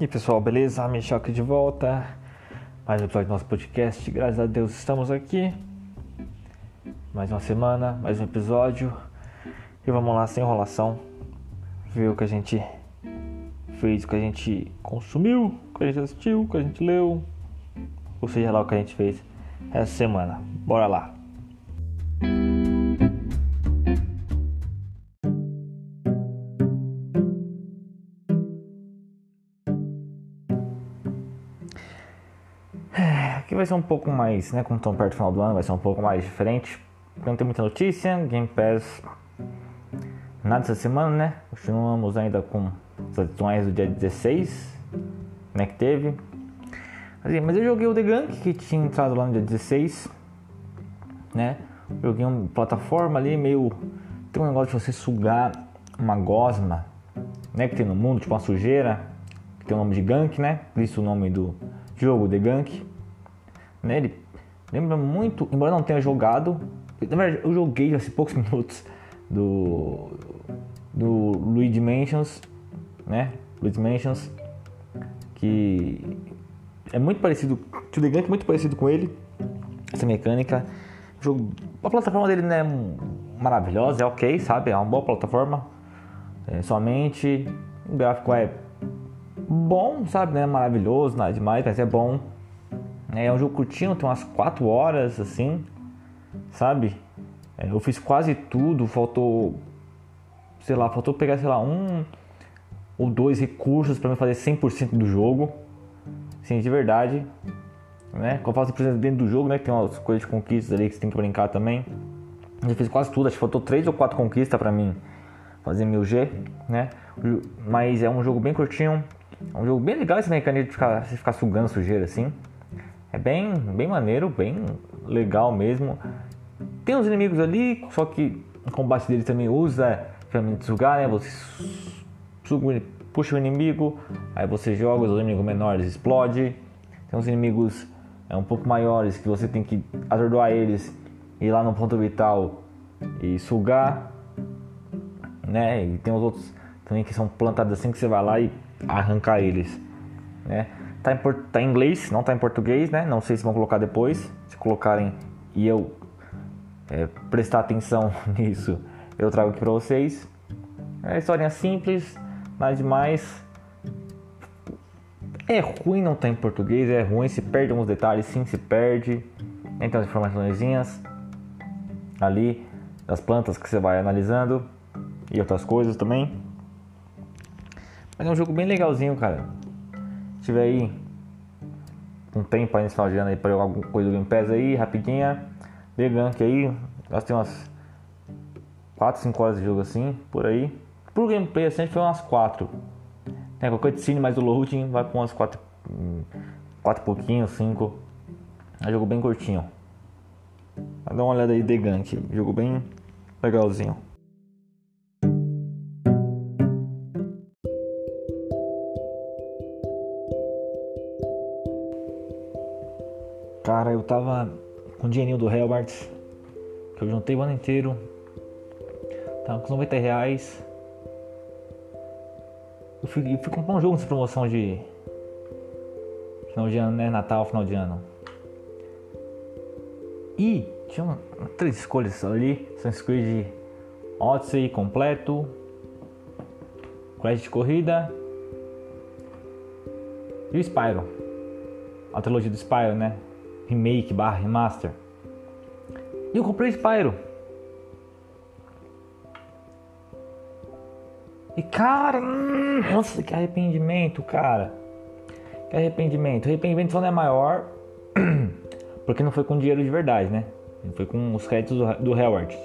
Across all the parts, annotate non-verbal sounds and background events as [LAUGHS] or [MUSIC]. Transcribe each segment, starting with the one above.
E pessoal, beleza? Michel aqui de volta. Mais um episódio do nosso podcast. Graças a Deus estamos aqui. Mais uma semana, mais um episódio. E vamos lá, sem enrolação. Ver o que a gente fez, o que a gente consumiu, o que a gente assistiu, o que a gente leu. Ou seja lá o que a gente fez essa semana. Bora lá. Ser um pouco mais, né? Como estão perto do final do ano, vai ser um pouco mais diferente. Não tem muita notícia, Game Pass nada essa semana, né? Continuamos ainda com as adições do dia 16, né? Que teve. Mas eu joguei o The Gunk que tinha entrado lá no dia 16, né? Joguei uma plataforma ali meio. Tem um negócio de você sugar uma gosma, né? Que tem no mundo, tipo uma sujeira, que tem o nome de Gunk, né? Por isso o nome do jogo, The Gunk. Né? Ele lembra muito, embora não tenha jogado, na verdade eu joguei há poucos [LAUGHS] minutos do do Luigi Mansions, né? Luigi Mansions, que é muito parecido, o Gunk é muito parecido com ele, essa mecânica. O jogo, a plataforma dele não é maravilhosa, é ok, sabe? É uma boa plataforma. É, somente o gráfico é bom, sabe? Não é maravilhoso, nada demais, mas é bom. É um jogo curtinho, tem umas 4 horas assim, sabe? É, eu fiz quase tudo, faltou, sei lá, faltou pegar, sei lá, um ou dois recursos para me fazer 100% do jogo. Sim, de verdade. Né? Quando eu 100% dentro do jogo, né? Tem umas coisas de conquistas ali que você tem que brincar também. Eu fiz quase tudo, acho que faltou 3 ou 4 conquistas para mim fazer mil G, né? Mas é um jogo bem curtinho, é um jogo bem legal esse mecânico de ficar, de ficar sugando sujeira assim. É bem, bem maneiro, bem legal mesmo. Tem uns inimigos ali, só que o combate deles também usa ferramenta de sugar, né? Você suga, puxa o inimigo, aí você joga, os inimigos menores explode. Tem uns inimigos é, um pouco maiores que você tem que atordoar eles, ir lá no ponto vital e sugar, né? E tem os outros também que são plantados assim que você vai lá e arrancar eles, né? Tá em, tá em inglês, não tá em português, né? Não sei se vão colocar depois. Se colocarem e eu é, prestar atenção [LAUGHS] nisso, eu trago aqui pra vocês. É historinha simples, nada demais. É ruim não tá em português, é ruim, se perde alguns detalhes, sim, se perde. Então as informações ali das plantas que você vai analisando e outras coisas também. Mas é um jogo bem legalzinho, cara. Tiver aí um tempo aí nesse final aí pra jogar alguma coisa do Game Pass aí, rapidinha. The Gunk aí, nós temos umas 4, 5 horas de jogo assim, por aí. Pro gameplay assim foi umas 4. Tem qualquer cutscene, mas o loading vai com umas 4, 4 pouquinho, 5. É jogo bem curtinho. Dá uma olhada aí The Gunk, jogo bem legalzinho. Tava com o dinheirinho do Helbert, que eu juntei o ano inteiro. Tava com 90 reais. Eu fui, eu fui comprar um jogo nessa promoção de final de ano, né? Natal, final de ano. E tinha uma, três escolhas ali: Assassin's Creed Odyssey completo, Crash de corrida e o Spyro. A trilogia do Spyro, né? Remake barra remaster. E eu comprei Spyro. E cara, hum, nossa, que arrependimento, cara. Que arrependimento. Arrependimento só não é maior [CLEARS THROAT] porque não foi com dinheiro de verdade, né? Foi com os créditos do, do Howard.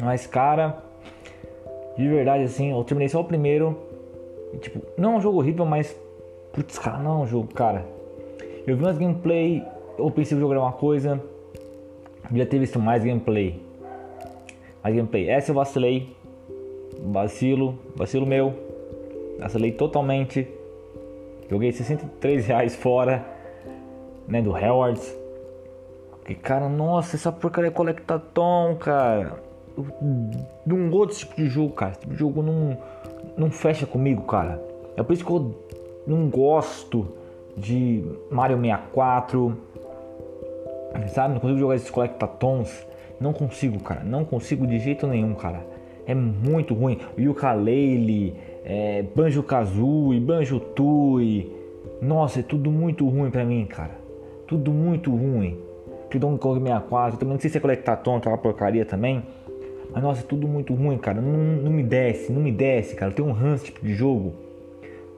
Mas, cara, de verdade, assim, eu terminei só o primeiro. E, tipo, não é um jogo horrível, mas. Putz, cara, não é um jogo, cara. Eu vi umas gameplay, eu pensei que jogar uma coisa, já ter visto mais gameplay. Mais gameplay. Essa eu vacilei. Vacilo, vacilo meu. Vacilei totalmente. Joguei 63 reais fora, né, do Hellwards. Que cara, nossa, essa porcaria é Colectatom, cara. Não gosto desse tipo de jogo, cara. Esse tipo de jogo não, não fecha comigo, cara. É por isso que eu não gosto de Mario 64. Sabe? Não consigo jogar esses Collectatons. Não consigo, cara. Não consigo de jeito nenhum, cara. É muito ruim. Yooka-Laylee, é, Banjo-Kazooie, Banjo-Tooie. Nossa, é tudo muito ruim pra mim, cara. Tudo muito ruim. Que Donkey Kong 64. Também não sei se é Collectaton, aquela porcaria também. Mas nossa, é tudo muito ruim, cara. Não, não me desce, não me desce, cara. Tem um ranço tipo de jogo.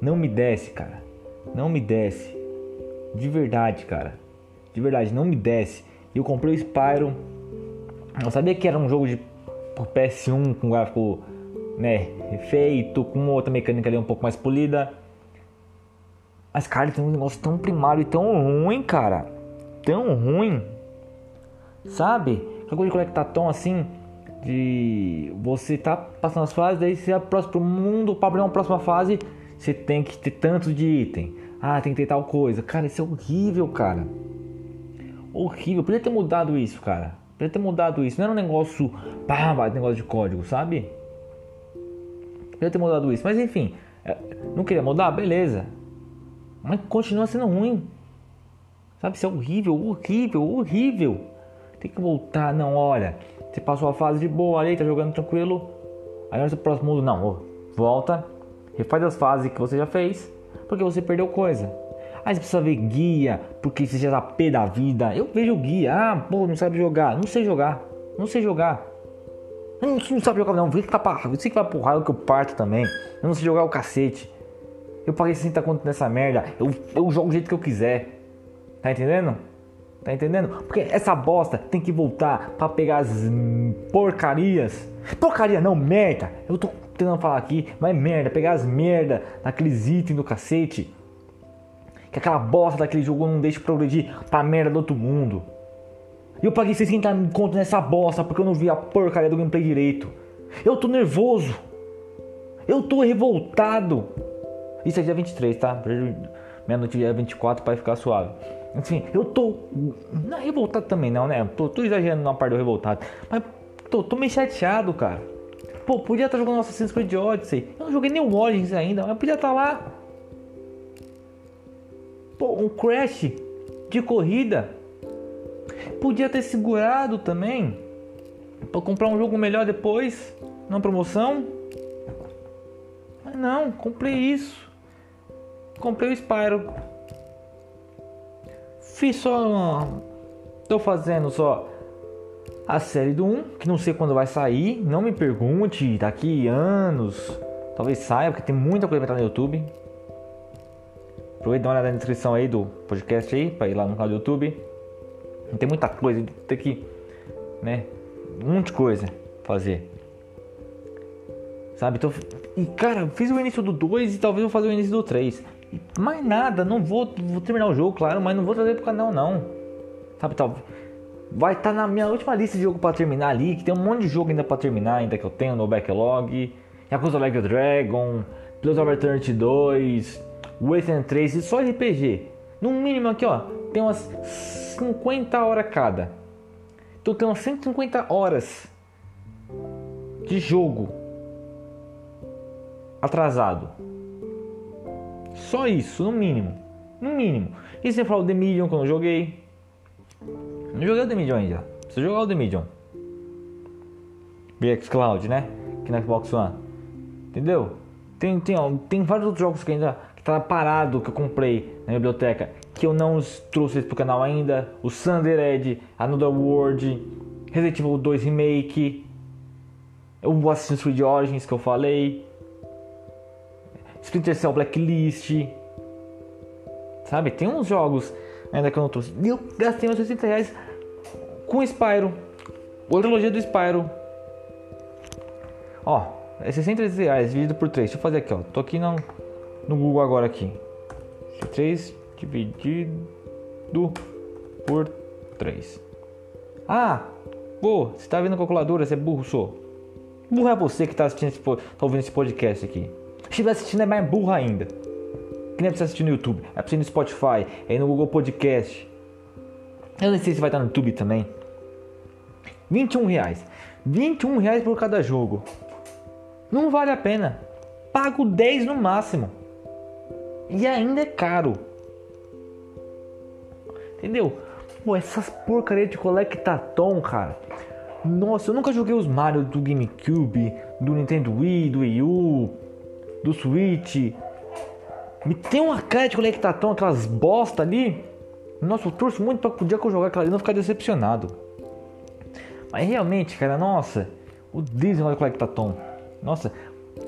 Não me desce, cara. Não me desce. De verdade, cara. De verdade, não me desce. Eu comprei o Spyro. Eu sabia que era um jogo de PS1 com gráfico né, feito, com outra mecânica ali um pouco mais polida. Mas, cara, tem um negócio tão primário e tão ruim, cara. Tão ruim. Sabe? Aquela coisa de conectar tão assim. De você tá passando as fases, daí você vai pro mundo, para abrir uma próxima fase, você tem que ter tanto de item. Ah, tem que ter tal coisa. Cara, isso é horrível, cara. Horrível. Podia ter mudado isso, cara. Podia ter mudado isso. Não era um negócio. Pá, negócio de código, sabe? Podia ter mudado isso. Mas enfim. É, não queria mudar? Beleza. Mas continua sendo ruim. Sabe? Isso é horrível, horrível, horrível. Tem que voltar. Não, olha. Você passou a fase de boa ali, tá jogando tranquilo. Aí no próximo mundo, não. Volta. Refaz as fases que você já fez porque você perdeu coisa. Aí você precisa ver guia, porque você já tá pé da vida. Eu vejo guia, ah, pô, não sabe jogar. Não sei jogar, não sei jogar. Não, não sabe jogar, não. Vê que tá pra, você que vai pro raio que eu parto também. Eu não sei jogar o cacete. Eu paguei 60 conto nessa merda. Eu, eu jogo do jeito que eu quiser. Tá entendendo? Tá entendendo? Porque essa bosta tem que voltar para pegar as porcarias. Porcaria não, merda. Eu tô tentando falar aqui, mas merda, pegar as merda daqueles itens do cacete. Que aquela bosta daquele jogo não deixa progredir pra merda do outro mundo. E eu paguei 60 conto nessa bosta porque eu não vi a porcaria do gameplay direito. Eu tô nervoso. Eu tô revoltado. Isso é dia 23, tá? Meia-noite dia 24 para ficar suave. Enfim, eu tô. Não é revoltado também, não, né? Tô, tô exagerando na parte do revoltado. Mas tô, tô meio chateado, cara. Pô, podia estar tá jogando Assassin's Creed Odyssey. Eu não joguei nem o Origins ainda, mas podia estar tá lá. Pô, um Crash de corrida. Podia ter segurado também. Pra comprar um jogo melhor depois. Na promoção. Mas não, comprei isso. Comprei o Spyro. Fiz só. Tô fazendo só a série do 1, que não sei quando vai sair, não me pergunte, daqui anos, talvez saia, porque tem muita coisa pra estar no YouTube. Aproveita e dá uma olhada na descrição aí do podcast aí, pra ir lá no canal do YouTube. Tem muita coisa, tem que, né, um monte de coisa fazer. Sabe, então, e cara, fiz o início do 2 e talvez eu vou fazer o início do 3. Mais nada, não vou, vou terminar o jogo, claro, mas não vou trazer pro canal não. Sabe, talvez vai estar tá na minha última lista de jogo para terminar ali, que tem um monte de jogo ainda para terminar, ainda que eu tenho no backlog. Yakuza Like the Dragon, Plus of Eternity 2, Wasteland 3 e só RPG. No mínimo aqui, ó, tem umas 50 horas cada. Então tem umas 150 horas de jogo atrasado. Só isso, no mínimo. No mínimo. E você falou The Medium que eu não joguei. Não joguei o The Medium ainda. Preciso jogar o The Medium. BX Cloud, né? Aqui na Xbox One. Entendeu? Tem, tem, ó, tem vários outros jogos que ainda que tá parado que eu comprei na biblioteca que eu não trouxe pro canal ainda. O Thunder Edge, Another World, Resident Evil 2 Remake, o Assassin's Creed Origins que eu falei, Splinter Cell Blacklist. Sabe? Tem uns jogos ainda que eu não trouxe. E eu gastei uns 60 reais com Spyro. Outra trilogia do Spyro. Ó, é 60 reais dividido por 3. Deixa eu fazer aqui, ó. Tô aqui no, no Google agora aqui. 3 dividido por 3. Ah, pô, você tá vendo a calculadora, você é burro, sou. Burro é você que tá assistindo esse, tá ouvindo esse podcast aqui. Se estiver assistindo é mais burro ainda. Que nem é pra você assistir no YouTube, é pra você ir no Spotify, é no Google Podcast. Eu não sei se vai estar no YouTube também. 21 reais. 21 reais por cada jogo. Não vale a pena. Pago 10 no máximo. E ainda é caro. Entendeu? Pô, essas porcaria de Colectatom, cara. Nossa, eu nunca joguei os Mario do GameCube, do Nintendo Wii, do Wii U, do Switch. Me tem uma cara de Colectatom, aquelas bosta ali. Nossa, eu torço muito pra poder que eu jogar aquela ali e não ficar decepcionado. Mas realmente, cara, nossa, o Disney do Colectatom. Nossa,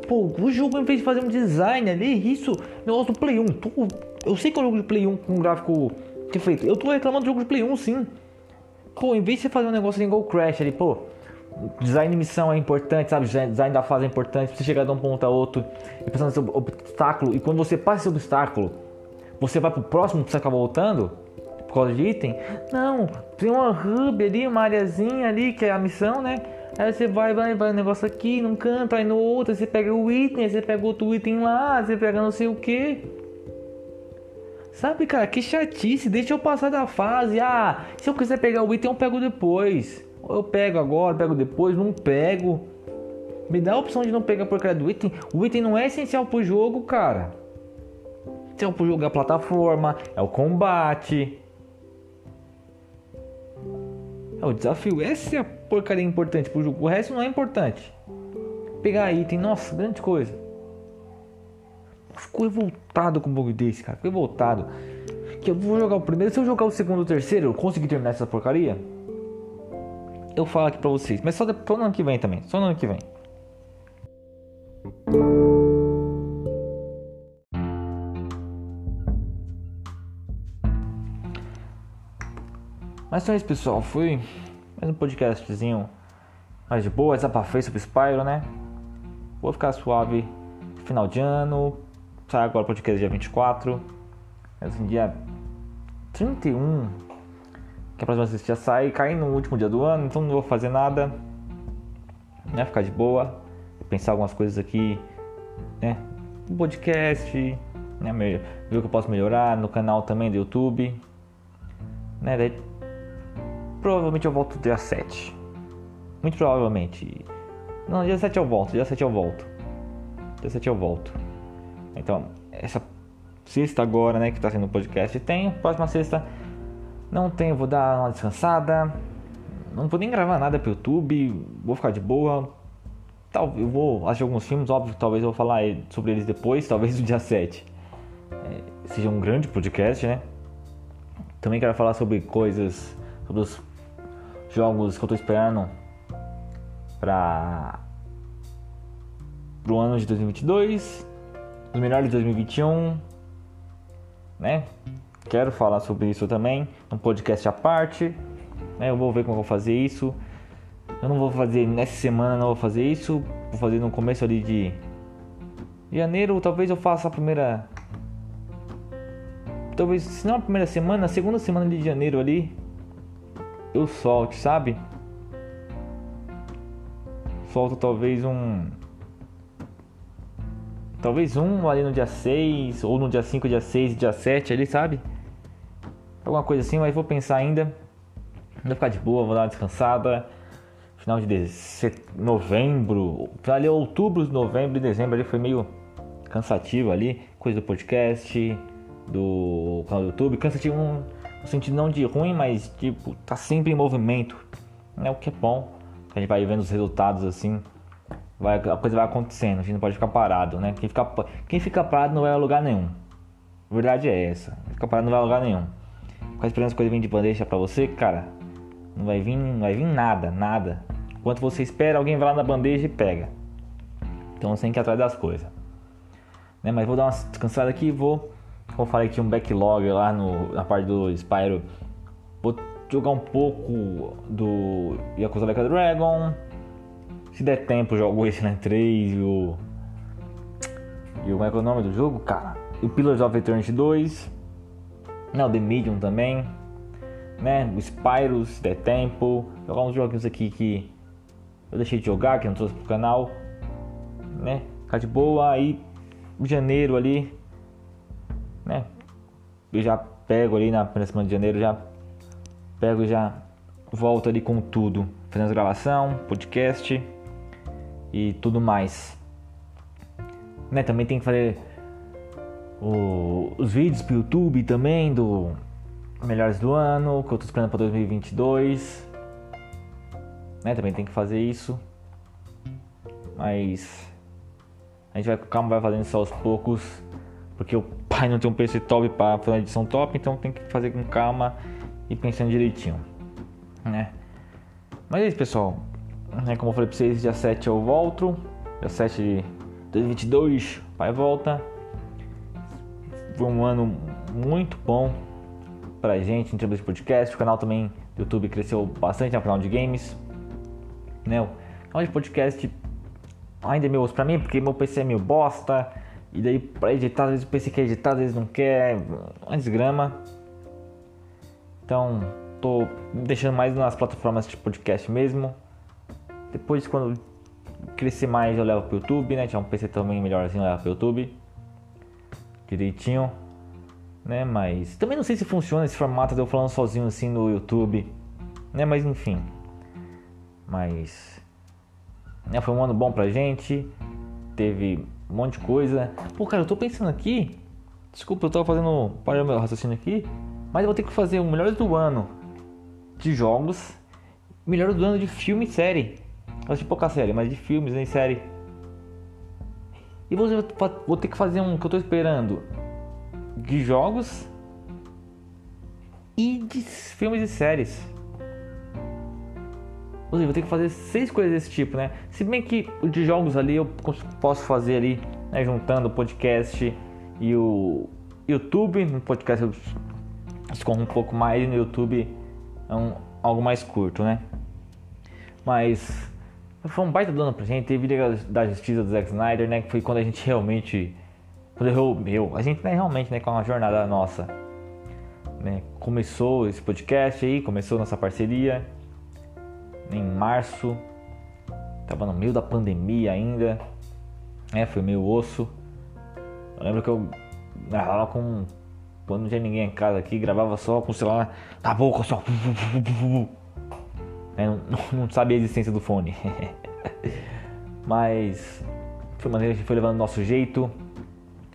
pô, o jogo em vez de fazer um design ali, isso, negócio do Play 1. Tô, eu sei que é um jogo de Play 1 com um gráfico feito. Eu tô reclamando do jogo de Play 1 sim. Pô, em vez de você fazer um negócio igual Crash ali, pô, design de missão é importante, sabe? Design da fase é importante, pra você chegar de um ponto a outro e pensando nesse obstáculo. E quando você passa esse obstáculo, você vai pro próximo que você acaba voltando por causa de item. Não, tem uma hub ali, uma areazinha ali que é a missão, né? Aí você vai, vai, vai, um negócio aqui num canto, aí no outro, você pega o item, aí você pega outro item lá, você pega não sei o que. Sabe, cara, que chatice, deixa eu passar da fase. Ah, se eu quiser pegar o item, eu pego depois. Eu pego agora, pego depois, não pego. Me dá a opção de não pegar por causa do item. O item não é essencial pro jogo, cara. Essencial pro jogo é a plataforma, é o combate. É o desafio. Essa é a porcaria importante pro jogo. O resto não é importante. Pegar item, nossa, grande coisa. Ficou revoltado com um bug desse, cara. Ficou revoltado. Que eu vou jogar o primeiro. Se eu jogar o segundo o terceiro, eu conseguir terminar essa porcaria. Eu falo aqui pra vocês. Mas só, só no ano que vem também. Só no ano que vem. Mas então é isso, pessoal. Foi mais um podcastzinho mais de boa. Desabafei sobre Spyro, né? Vou ficar suave final de ano. Sai agora o podcast dia 24. Assim, dia 31. Que a próxima assistida já sai. Cai no último dia do ano. Então não vou fazer nada. Né? Ficar de boa. Pensar algumas coisas aqui. Né? Podcast. Né? Ver o que eu posso melhorar. No canal também do YouTube. Né? Daí, provavelmente eu volto dia 7. Muito provavelmente. Não, dia 7 eu volto. Dia 7 eu volto. Dia 7 eu volto. Então, essa sexta agora, né, que está sendo o podcast, tem. Próxima sexta não tenho, vou dar uma descansada. Não vou nem gravar nada pro YouTube, vou ficar de boa. Tal, eu vou assistir alguns filmes, óbvio, talvez eu vou falar sobre eles depois, [LAUGHS] talvez no dia 7. É, seja um grande podcast, né? Também quero falar sobre coisas, sobre os jogos que eu tô esperando para o ano de 2022 os melhores de 2021, né? Quero falar sobre isso também, um podcast à parte, né? Eu vou ver como eu vou fazer isso. Eu não vou fazer nessa semana, não vou fazer isso. Vou fazer no começo ali de janeiro, talvez eu faça a primeira talvez se não a primeira semana, a segunda semana de janeiro ali eu solte, sabe? Solto talvez um Talvez um ali no dia 6, ou no dia 5, dia 6, dia 7 ali, sabe? Alguma coisa assim, mas vou pensar ainda. Vou ficar de boa, vou dar uma descansada. Final de novembro, ali outubro, novembro e dezembro ali foi meio cansativo ali. Coisa do podcast, do canal do YouTube. Cansativo no sentido não de ruim, mas tipo, tá sempre em movimento. É o que é bom. A gente vai vendo os resultados assim vai, a coisa vai acontecendo, a gente não pode ficar parado, né? Quem fica, quem fica parado não vai a lugar nenhum. A verdade é essa. Ficar parado não vai a lugar nenhum. Ficar esperando as coisas virem de bandeja pra você, cara, não vai vir, não vai vir nada, nada. Enquanto você espera, alguém vai lá na bandeja e pega. Então você tem que ir atrás das coisas. Né? Mas vou dar uma descansada aqui vou. Como eu falei aqui, um backlog lá no, na parte do Spyro. Vou jogar um pouco do Yakuza Like a Dragon se der tempo, jogo esse na 3 e o. E o. Como é que é o nome do jogo, cara? E o Pillars of Eternity 2. Né, o The Medium também. Né? O Spyro, se der tempo. Jogar uns joguinhos aqui que eu deixei de jogar, que não trouxe pro canal. Né? Ficar de boa. Aí, janeiro ali. Né? Eu já pego ali na primeira semana de janeiro. Já pego e já volto ali com tudo. Fazendo gravação, podcast e tudo mais. Né, também tem que fazer o, os vídeos pro YouTube também do melhores do ano, que eu tô esperando para 2022. Né, também tem que fazer isso. Mas a gente vai calma vai fazendo isso aos poucos, porque o pai não tem um PC top para fazer uma edição top, então tem que fazer com calma e pensando direitinho, né? Mas é isso, pessoal. Né, como eu falei para vocês, dia 7 eu volto. Dia 7 de 2022, pai volta. Foi um ano muito bom pra gente em termos de podcast. O canal também do YouTube cresceu bastante, é canal de games. Né? O canal de podcast ainda é osso pra mim, porque meu PC é meio bosta. E daí pra editar, às vezes o PC quer editar, às vezes não quer. Uma desgrama. Então, tô deixando mais nas plataformas de podcast mesmo. Depois, quando crescer mais, eu levo pro YouTube, né? Tinha um PC também melhorzinho, eu levo pro YouTube. Direitinho né? Mas também não sei se funciona esse formato de eu falando sozinho assim no YouTube, né? Mas enfim. Mas né, foi um ano bom pra gente. Teve um monte de coisa. Pô, cara, eu tô pensando aqui. Desculpa, eu tava fazendo. Parei meu raciocínio aqui. Mas eu vou ter que fazer o melhores do ano de jogos, melhores do ano de filme e série. Eu assisti pouca série, mas de filmes e série. E vou, vou ter que fazer um que eu tô esperando de jogos e de filmes e séries. Vou ter que fazer seis coisas desse tipo, né? Se bem que de jogos ali eu posso fazer ali, né, juntando o podcast e o YouTube. No podcast eu escorro um pouco mais e no YouTube é um, algo mais curto, né? Mas foi um baita dono pra gente. Teve Liga da Justiça do Zack Snyder, né? Que foi quando a gente realmente quando eu, meu, a gente né, realmente né, com uma jornada nossa. Né, começou esse podcast aí, começou nossa parceria em março. Tava no meio da pandemia ainda. É, foi meio osso. Eu lembro que eu gravava com. Quando não tinha ninguém em casa aqui, gravava só com o celular na boca, só. É, não, não sabia a existência do fone. [LAUGHS] Mas foi maneira que foi levando o nosso jeito.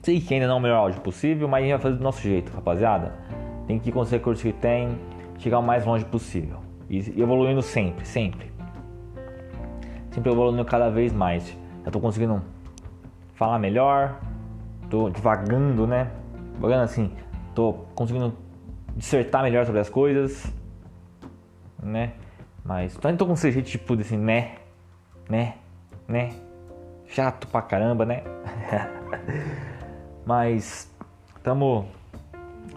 Sei que ainda não é o melhor áudio possível, mas a gente vai fazer do nosso jeito, rapaziada. Tem que ir com os recursos que tem, chegar o mais longe possível. E evoluindo sempre, sempre. Sempre evoluindo cada vez mais. Já tô conseguindo falar melhor, tô devagando, né? Devagando assim, tô conseguindo dissertar melhor sobre as coisas, né? Mas ainda tô com esse jeito tipo desse né, né, né, chato pra caramba, né? [LAUGHS] Mas estamos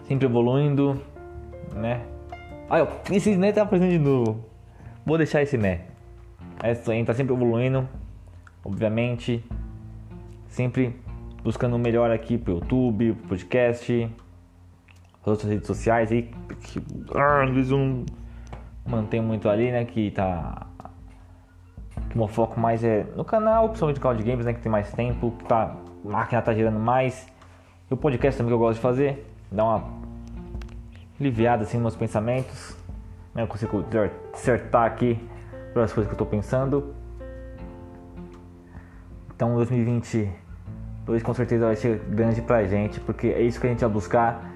sempre evoluindo, né? Ah, eu, esse né tá aparecendo de novo. Vou deixar esse né. Isso aí, tá sempre evoluindo, obviamente. Sempre buscando o melhor aqui pro YouTube, pro podcast, as outras redes sociais aí. Que, ah, às vezes eu não mantenho muito ali, né? Que tá. Que meu foco mais é no canal, principalmente de games, né? Que tem mais tempo, que tá. A máquina tá gerando mais e o podcast também que eu gosto de fazer, dar uma aliviada assim meus pensamentos. Né? Eu consigo acertar aqui as coisas que eu estou pensando. Então 2022 com certeza vai ser grande pra gente, porque é isso que a gente vai buscar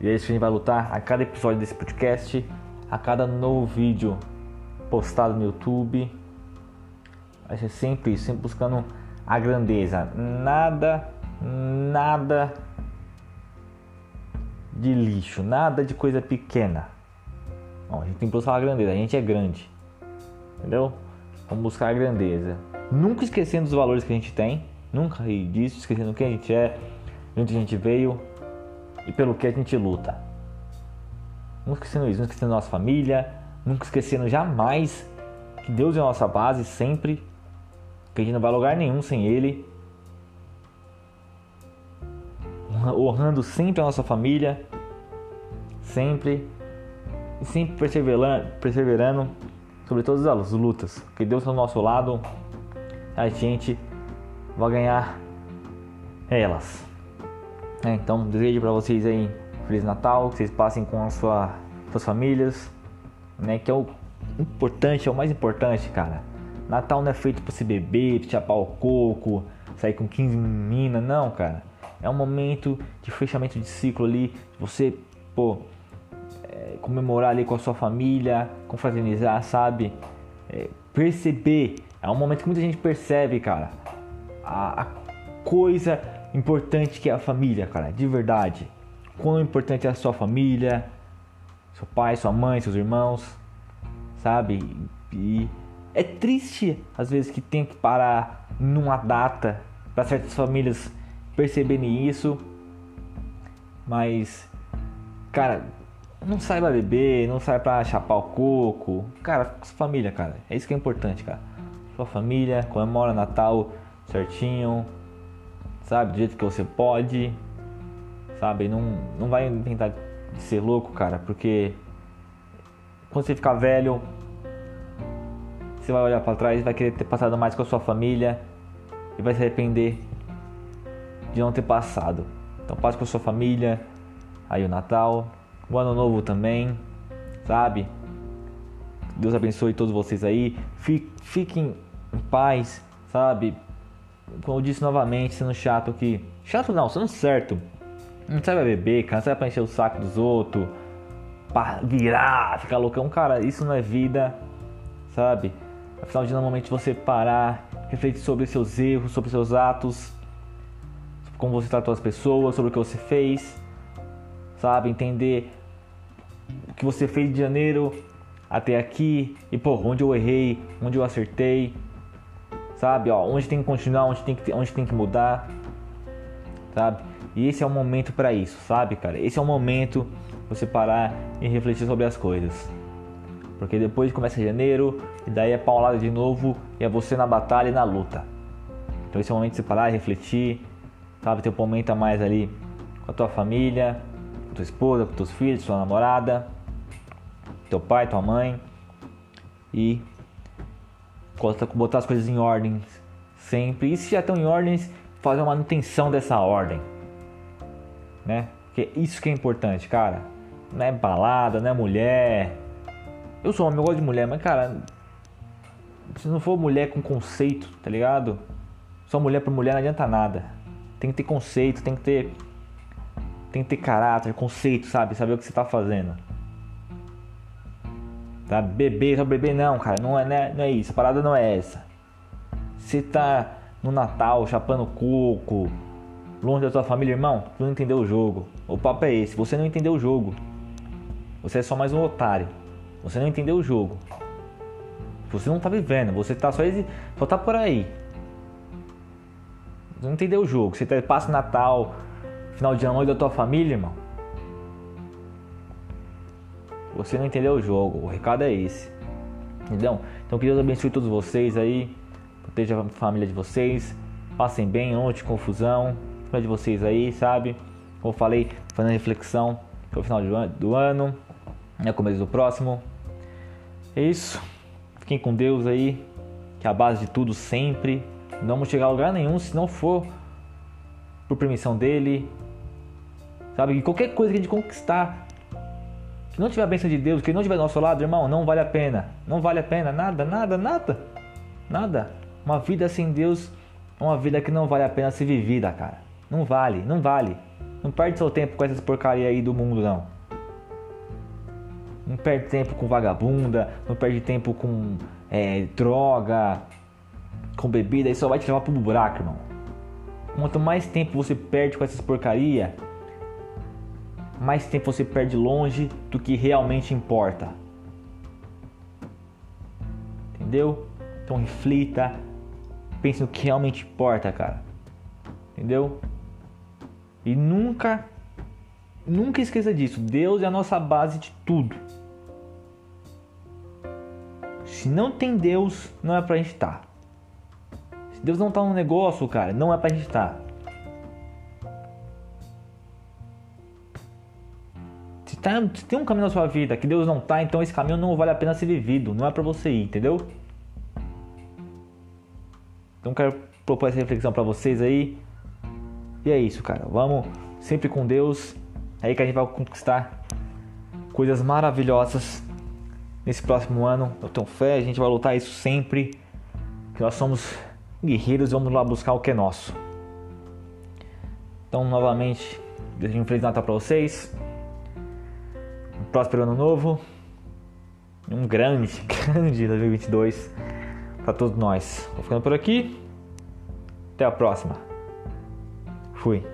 e é isso que a gente vai lutar a cada episódio desse podcast, a cada novo vídeo postado no YouTube. Vai ser sempre isso, sempre buscando a grandeza. Nada, nada de lixo, nada de coisa pequena. Bom, a gente tem que buscar a grandeza, a gente é grande. Entendeu? Vamos buscar a grandeza. Nunca esquecendo os valores que a gente tem, nunca rir disso, esquecendo quem a gente é, de onde a gente veio e pelo que a gente luta. Nunca esquecendo isso, nunca esquecendo nossa família, nunca esquecendo jamais que Deus é a nossa base sempre, que a gente não vai a lugar nenhum sem Ele honrando sempre a nossa família, sempre e sempre perseverando, perseverando sobre todas as lutas, porque Deus está ao nosso lado, a gente vai ganhar elas. É, então desejo para vocês aí feliz Natal, que vocês passem com a sua, suas famílias, né? Que é o importante, é o mais importante, cara. Natal não é feito para se beber, chapar o coco, sair com 15 meninas, não, cara. É um momento de fechamento de ciclo ali, você, pô, é, comemorar ali com a sua família, confraternizar, sabe? É, perceber. É um momento que muita gente percebe, cara. A, a coisa importante que é a família, cara, de verdade. Quão importante é a sua família, seu pai, sua mãe, seus irmãos, sabe? E é triste às vezes que tem que parar numa data para certas famílias perceberem isso, mas cara, não saiba beber, não sai pra chapar o coco. Cara, sua família, cara. É isso que é importante, cara. Sua família, comemora Natal certinho, sabe? Do jeito que você pode, sabe? Não, não vai tentar ser louco, cara, porque quando você ficar velho, você vai olhar para trás e vai querer ter passado mais com a sua família e vai se arrepender de não ter passado. Então passe com a sua família, aí o Natal, o Ano Novo também, sabe? Deus abençoe todos vocês aí. Fiquem em paz, sabe? Como eu disse novamente, sendo chato aqui. Chato não, sendo certo. Não sabe beber, cara, não sabe pra encher o saco dos outros, pra virar, ficar loucão. Cara, isso não é vida, sabe? Afinal de normalmente você parar, refletir sobre seus erros, sobre seus atos, como você tratou as pessoas, sobre o que você fez, sabe? Entender o que você fez de janeiro até aqui e pô, onde eu errei, onde eu acertei, sabe? Ó, onde tem que continuar, onde tem que, onde tem que mudar, sabe? E esse é o momento para isso, sabe, cara? Esse é o momento você parar e refletir sobre as coisas. Porque depois começa janeiro e daí é paulada de novo e é você na batalha e na luta. Então esse é o momento de você parar e refletir, sabe? Ter um momento a mais ali com a tua família, tua esposa, com teus filhos, sua namorada, teu pai, tua mãe e botar as coisas em ordem sempre. E se já estão em ordem, fazer uma manutenção dessa ordem, né? Porque isso que é importante, cara. Não é balada, não é mulher, eu sou homem, eu gosto de mulher, mas cara, se não for mulher com conceito, tá ligado? Só mulher por mulher não adianta nada. Tem que ter conceito, tem que ter. Tem que ter caráter, conceito, sabe? Saber o que você tá fazendo. Tá? Beber, só beber não, cara. Não é, não é, não é isso. A parada não é essa. Você tá no Natal chapando coco, longe da sua família, irmão, tu não entendeu o jogo. O papo é esse. Você não entendeu o jogo. Você é só mais um otário. Você não entendeu o jogo. Você não tá vivendo, você tá só, só tá por aí. Você não entendeu o jogo. Você tá, passa Natal, final de ano longe da tua família, irmão. Você não entendeu o jogo. O recado é esse. Entendeu? Então que Deus abençoe todos vocês aí. Proteja a família de vocês. Passem bem, longe de confusão. de vocês aí, sabe? Como eu falei, fazendo reflexão o final do ano, né, começo do próximo. É isso. Fiquem com Deus aí, que é a base de tudo sempre. Não vamos chegar a lugar nenhum se não for por permissão dele. Sabe? que qualquer coisa que a gente conquistar, que não tiver a bênção de Deus, que não tiver do nosso lado, irmão, não vale a pena. Não vale a pena. Nada, nada, nada. Nada. Uma vida sem Deus é uma vida que não vale a pena ser vivida, cara. Não vale, não vale. Não perde seu tempo com essas porcaria aí do mundo, não. Não perde tempo com vagabunda, não perde tempo com é, droga, com bebida, isso só vai te levar pro buraco, irmão. Quanto mais tempo você perde com essas porcaria, mais tempo você perde longe do que realmente importa. Entendeu? Então reflita, pense no que realmente importa, cara. Entendeu? E nunca, nunca esqueça disso. Deus é a nossa base de tudo. Se não tem Deus, não é pra gente estar. Tá. Se Deus não tá no negócio, cara, não é pra gente estar. Tá. Tá, tem um caminho na sua vida que Deus não tá, então esse caminho não vale a pena ser vivido. Não é pra você ir, entendeu? Então quero propor essa reflexão para vocês aí. E é isso, cara. Vamos sempre com Deus. É aí que a gente vai conquistar coisas maravilhosas nesse próximo ano. Eu tenho fé, a gente vai lutar isso sempre. Que nós somos guerreiros e vamos lá buscar o que é nosso. Então, novamente, desejo um Feliz Natal para vocês. Próspero ano novo. Um grande, [LAUGHS] grande 2022 para todos nós. Vou ficando por aqui. Até a próxima. Fui.